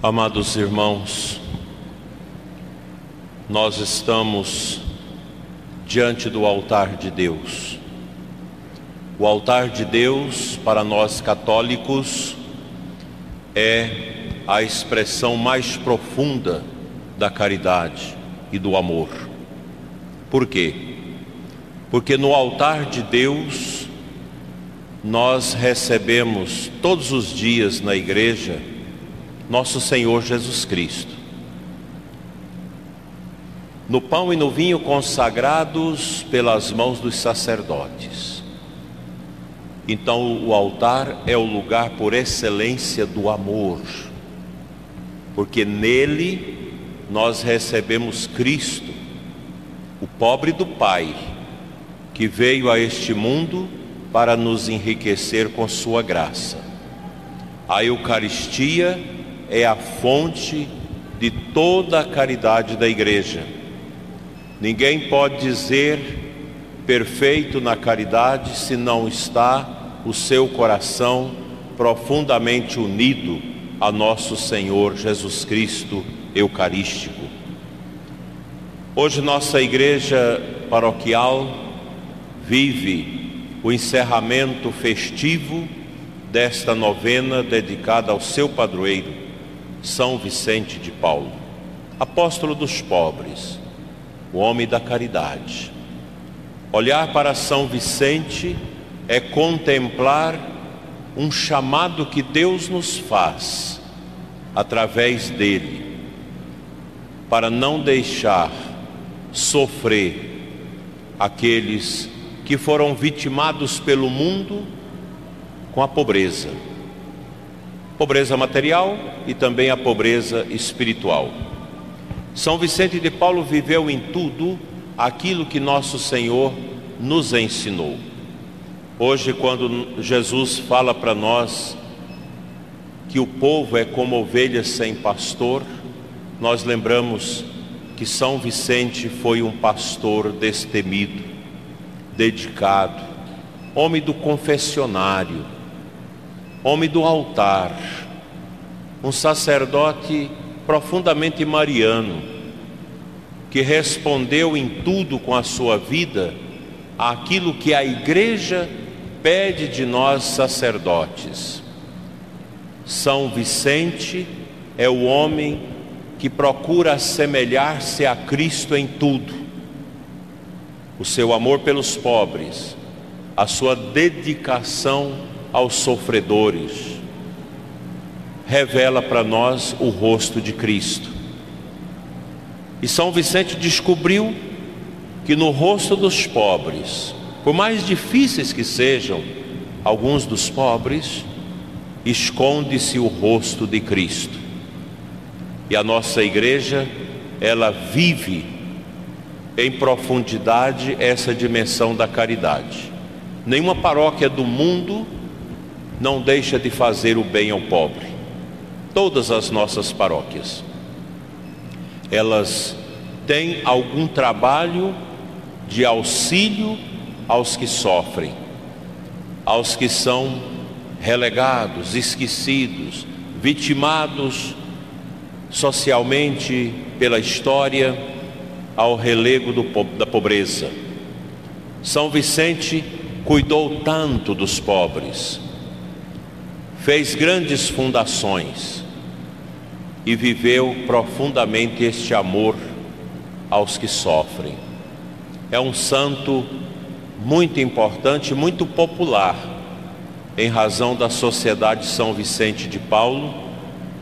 Amados irmãos, nós estamos diante do altar de Deus. O altar de Deus, para nós católicos, é a expressão mais profunda da caridade e do amor. Por quê? Porque no altar de Deus nós recebemos todos os dias na igreja nosso Senhor Jesus Cristo. No pão e no vinho consagrados pelas mãos dos sacerdotes. Então, o altar é o lugar por excelência do amor, porque nele nós recebemos Cristo, o pobre do Pai, que veio a este mundo para nos enriquecer com Sua graça. A Eucaristia é a fonte de toda a caridade da igreja. Ninguém pode dizer perfeito na caridade se não está o seu coração profundamente unido a nosso Senhor Jesus Cristo Eucarístico. Hoje nossa igreja paroquial vive o encerramento festivo desta novena dedicada ao seu padroeiro, são Vicente de Paulo, apóstolo dos pobres, o homem da caridade. Olhar para São Vicente é contemplar um chamado que Deus nos faz através dele, para não deixar sofrer aqueles que foram vitimados pelo mundo com a pobreza pobreza material e também a pobreza espiritual. São Vicente de Paulo viveu em tudo aquilo que nosso Senhor nos ensinou. Hoje, quando Jesus fala para nós que o povo é como ovelhas sem pastor, nós lembramos que São Vicente foi um pastor destemido, dedicado, homem do confessionário homem do altar, um sacerdote profundamente mariano, que respondeu em tudo com a sua vida aquilo que a igreja pede de nós sacerdotes. São Vicente é o homem que procura assemelhar-se a Cristo em tudo. O seu amor pelos pobres, a sua dedicação aos sofredores, revela para nós o rosto de Cristo. E São Vicente descobriu que no rosto dos pobres, por mais difíceis que sejam alguns dos pobres, esconde-se o rosto de Cristo. E a nossa igreja, ela vive em profundidade essa dimensão da caridade. Nenhuma paróquia do mundo não deixa de fazer o bem ao pobre. Todas as nossas paróquias, elas têm algum trabalho de auxílio aos que sofrem, aos que são relegados, esquecidos, vitimados socialmente pela história ao relego do, da pobreza. São Vicente cuidou tanto dos pobres, fez grandes fundações e viveu profundamente este amor aos que sofrem. É um santo muito importante, muito popular, em razão da Sociedade São Vicente de Paulo,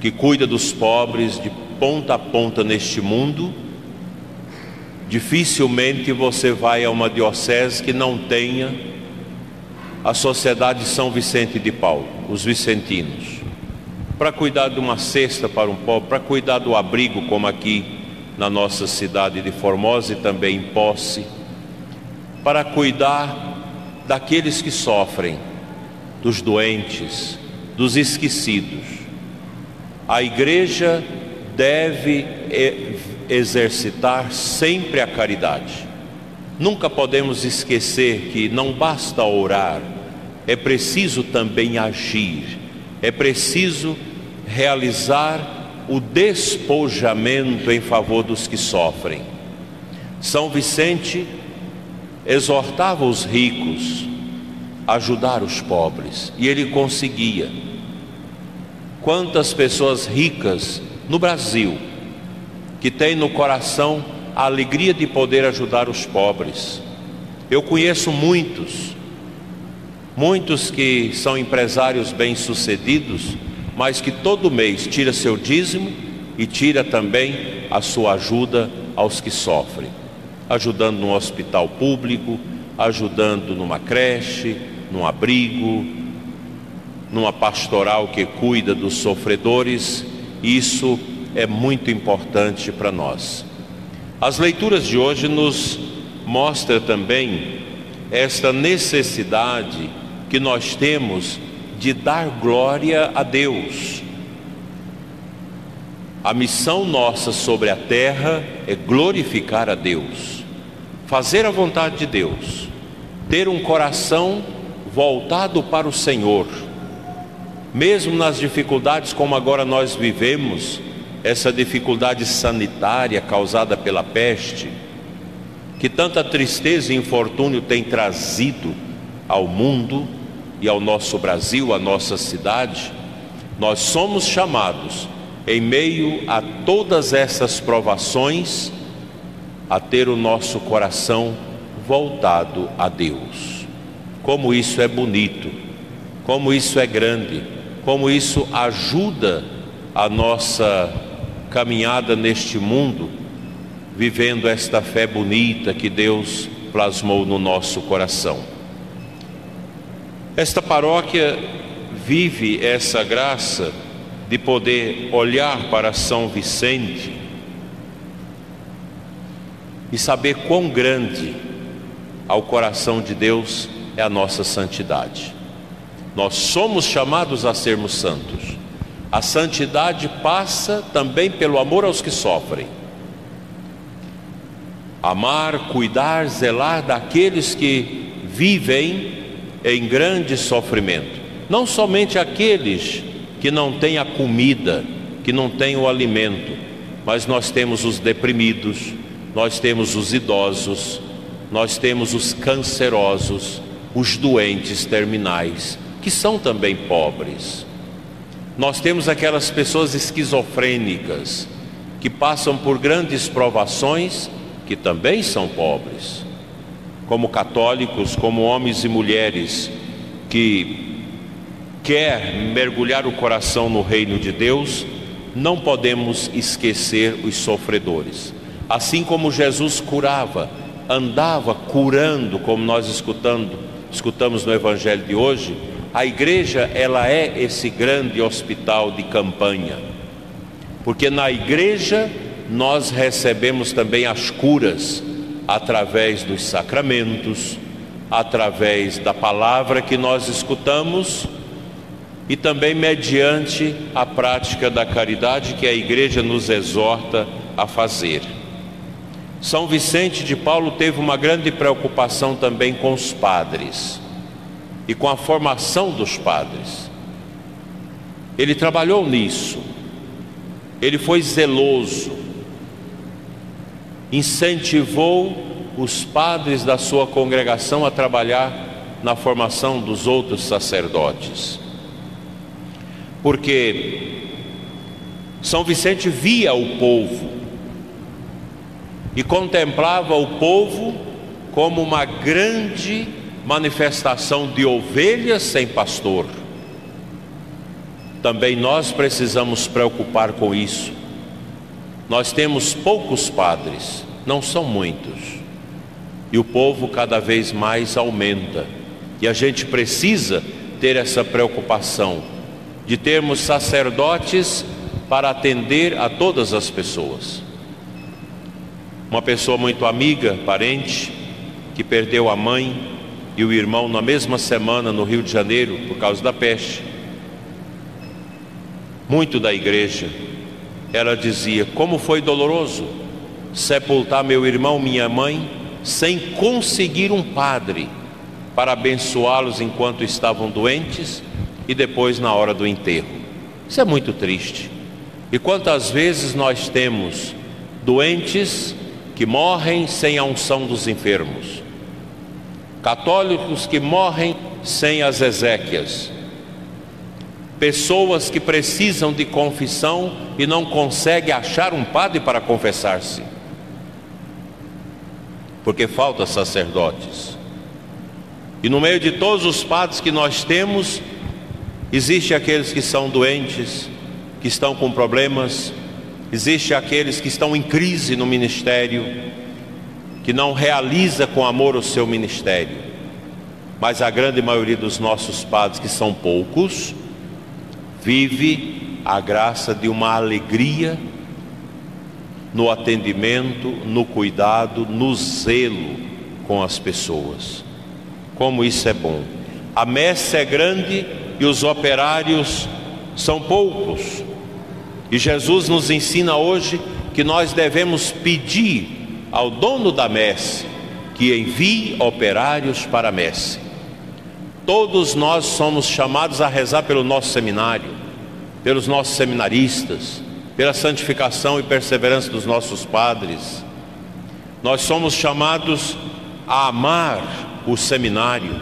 que cuida dos pobres de ponta a ponta neste mundo. Dificilmente você vai a uma diocese que não tenha a Sociedade São Vicente de Paulo, os vicentinos, para cuidar de uma cesta para um pobre, para cuidar do abrigo, como aqui na nossa cidade de Formosa e também em Posse, para cuidar daqueles que sofrem, dos doentes, dos esquecidos. A igreja deve exercitar sempre a caridade. Nunca podemos esquecer que não basta orar, é preciso também agir, é preciso realizar o despojamento em favor dos que sofrem. São Vicente exortava os ricos a ajudar os pobres e ele conseguia. Quantas pessoas ricas no Brasil que têm no coração a alegria de poder ajudar os pobres. Eu conheço muitos, muitos que são empresários bem-sucedidos, mas que todo mês tira seu dízimo e tira também a sua ajuda aos que sofrem, ajudando no hospital público, ajudando numa creche, num abrigo, numa pastoral que cuida dos sofredores. Isso é muito importante para nós. As leituras de hoje nos mostra também esta necessidade que nós temos de dar glória a Deus. A missão nossa sobre a terra é glorificar a Deus, fazer a vontade de Deus, ter um coração voltado para o Senhor. Mesmo nas dificuldades como agora nós vivemos, essa dificuldade sanitária causada pela peste, que tanta tristeza e infortúnio tem trazido ao mundo e ao nosso Brasil, à nossa cidade, nós somos chamados, em meio a todas essas provações, a ter o nosso coração voltado a Deus. Como isso é bonito, como isso é grande, como isso ajuda a nossa caminhada neste mundo vivendo esta fé bonita que Deus plasmou no nosso coração. Esta paróquia vive essa graça de poder olhar para São Vicente e saber quão grande ao coração de Deus é a nossa santidade. Nós somos chamados a sermos santos. A santidade passa também pelo amor aos que sofrem amar, cuidar, zelar daqueles que vivem em grande sofrimento. Não somente aqueles que não têm a comida, que não têm o alimento, mas nós temos os deprimidos, nós temos os idosos, nós temos os cancerosos, os doentes terminais, que são também pobres. Nós temos aquelas pessoas esquizofrênicas que passam por grandes provações que também são pobres, como católicos, como homens e mulheres que quer mergulhar o coração no reino de Deus, não podemos esquecer os sofredores. Assim como Jesus curava, andava curando, como nós escutando, escutamos no evangelho de hoje, a igreja ela é esse grande hospital de campanha. Porque na igreja nós recebemos também as curas através dos sacramentos, através da palavra que nós escutamos e também mediante a prática da caridade que a igreja nos exorta a fazer. São Vicente de Paulo teve uma grande preocupação também com os padres e com a formação dos padres. Ele trabalhou nisso, ele foi zeloso, incentivou os padres da sua congregação a trabalhar na formação dos outros sacerdotes. Porque São Vicente via o povo e contemplava o povo como uma grande manifestação de ovelhas sem pastor. Também nós precisamos preocupar com isso nós temos poucos padres, não são muitos. E o povo cada vez mais aumenta. E a gente precisa ter essa preocupação de termos sacerdotes para atender a todas as pessoas. Uma pessoa muito amiga, parente, que perdeu a mãe e o irmão na mesma semana no Rio de Janeiro por causa da peste. Muito da igreja ela dizia: Como foi doloroso sepultar meu irmão, minha mãe, sem conseguir um padre para abençoá-los enquanto estavam doentes e depois na hora do enterro. Isso é muito triste. E quantas vezes nós temos doentes que morrem sem a unção dos enfermos, católicos que morrem sem as exéquias, pessoas que precisam de confissão e não conseguem achar um padre para confessar-se, porque falta sacerdotes. E no meio de todos os padres que nós temos, existe aqueles que são doentes, que estão com problemas, existe aqueles que estão em crise no ministério, que não realiza com amor o seu ministério. Mas a grande maioria dos nossos padres, que são poucos, vive a graça de uma alegria no atendimento, no cuidado, no zelo com as pessoas. Como isso é bom. A messe é grande e os operários são poucos. E Jesus nos ensina hoje que nós devemos pedir ao dono da messe que envie operários para a messe. Todos nós somos chamados a rezar pelo nosso seminário, pelos nossos seminaristas, pela santificação e perseverança dos nossos padres. Nós somos chamados a amar o seminário,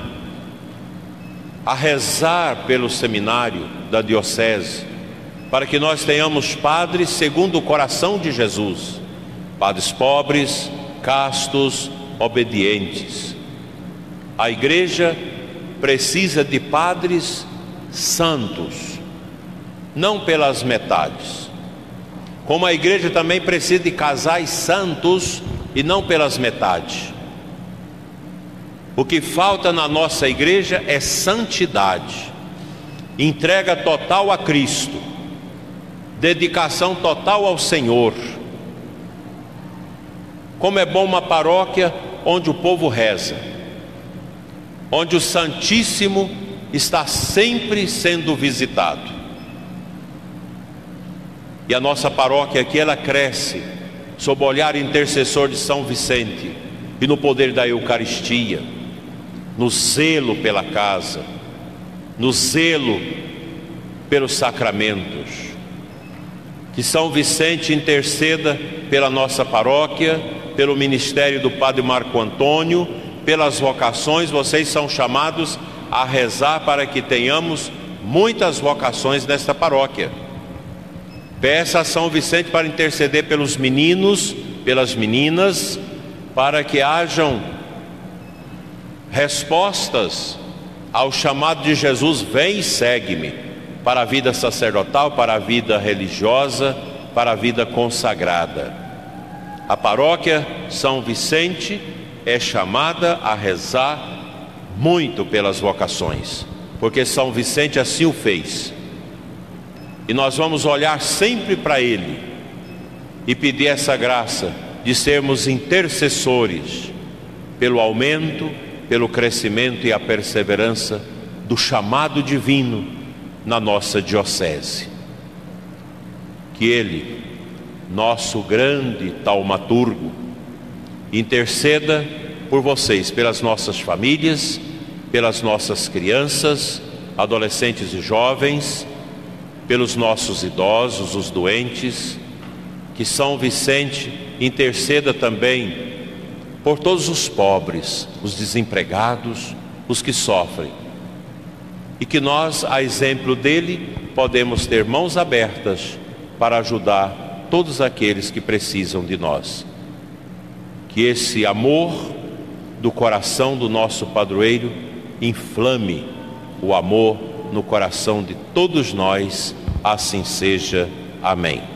a rezar pelo seminário da diocese, para que nós tenhamos padres segundo o coração de Jesus, padres pobres, castos, obedientes. A igreja precisa de padres santos, não pelas metades. Como a igreja também precisa de casais santos e não pelas metades. O que falta na nossa igreja é santidade, entrega total a Cristo, dedicação total ao Senhor. Como é bom uma paróquia onde o povo reza onde o Santíssimo está sempre sendo visitado. E a nossa paróquia aqui ela cresce sob o olhar intercessor de São Vicente e no poder da Eucaristia, no zelo pela casa, no zelo pelos sacramentos. Que São Vicente interceda pela nossa paróquia, pelo ministério do Padre Marco Antônio pelas vocações, vocês são chamados a rezar para que tenhamos muitas vocações nesta paróquia. Peça a São Vicente para interceder pelos meninos, pelas meninas, para que hajam respostas ao chamado de Jesus: vem e segue-me, para a vida sacerdotal, para a vida religiosa, para a vida consagrada. A paróquia São Vicente é chamada a rezar muito pelas vocações, porque São Vicente assim o fez. E nós vamos olhar sempre para ele e pedir essa graça de sermos intercessores pelo aumento, pelo crescimento e a perseverança do chamado divino na nossa diocese. Que ele, nosso grande taumaturgo, interceda por vocês, pelas nossas famílias, pelas nossas crianças, adolescentes e jovens, pelos nossos idosos, os doentes, que São Vicente interceda também por todos os pobres, os desempregados, os que sofrem. E que nós, a exemplo dele, podemos ter mãos abertas para ajudar todos aqueles que precisam de nós que esse amor do coração do nosso padroeiro inflame o amor no coração de todos nós, assim seja. Amém.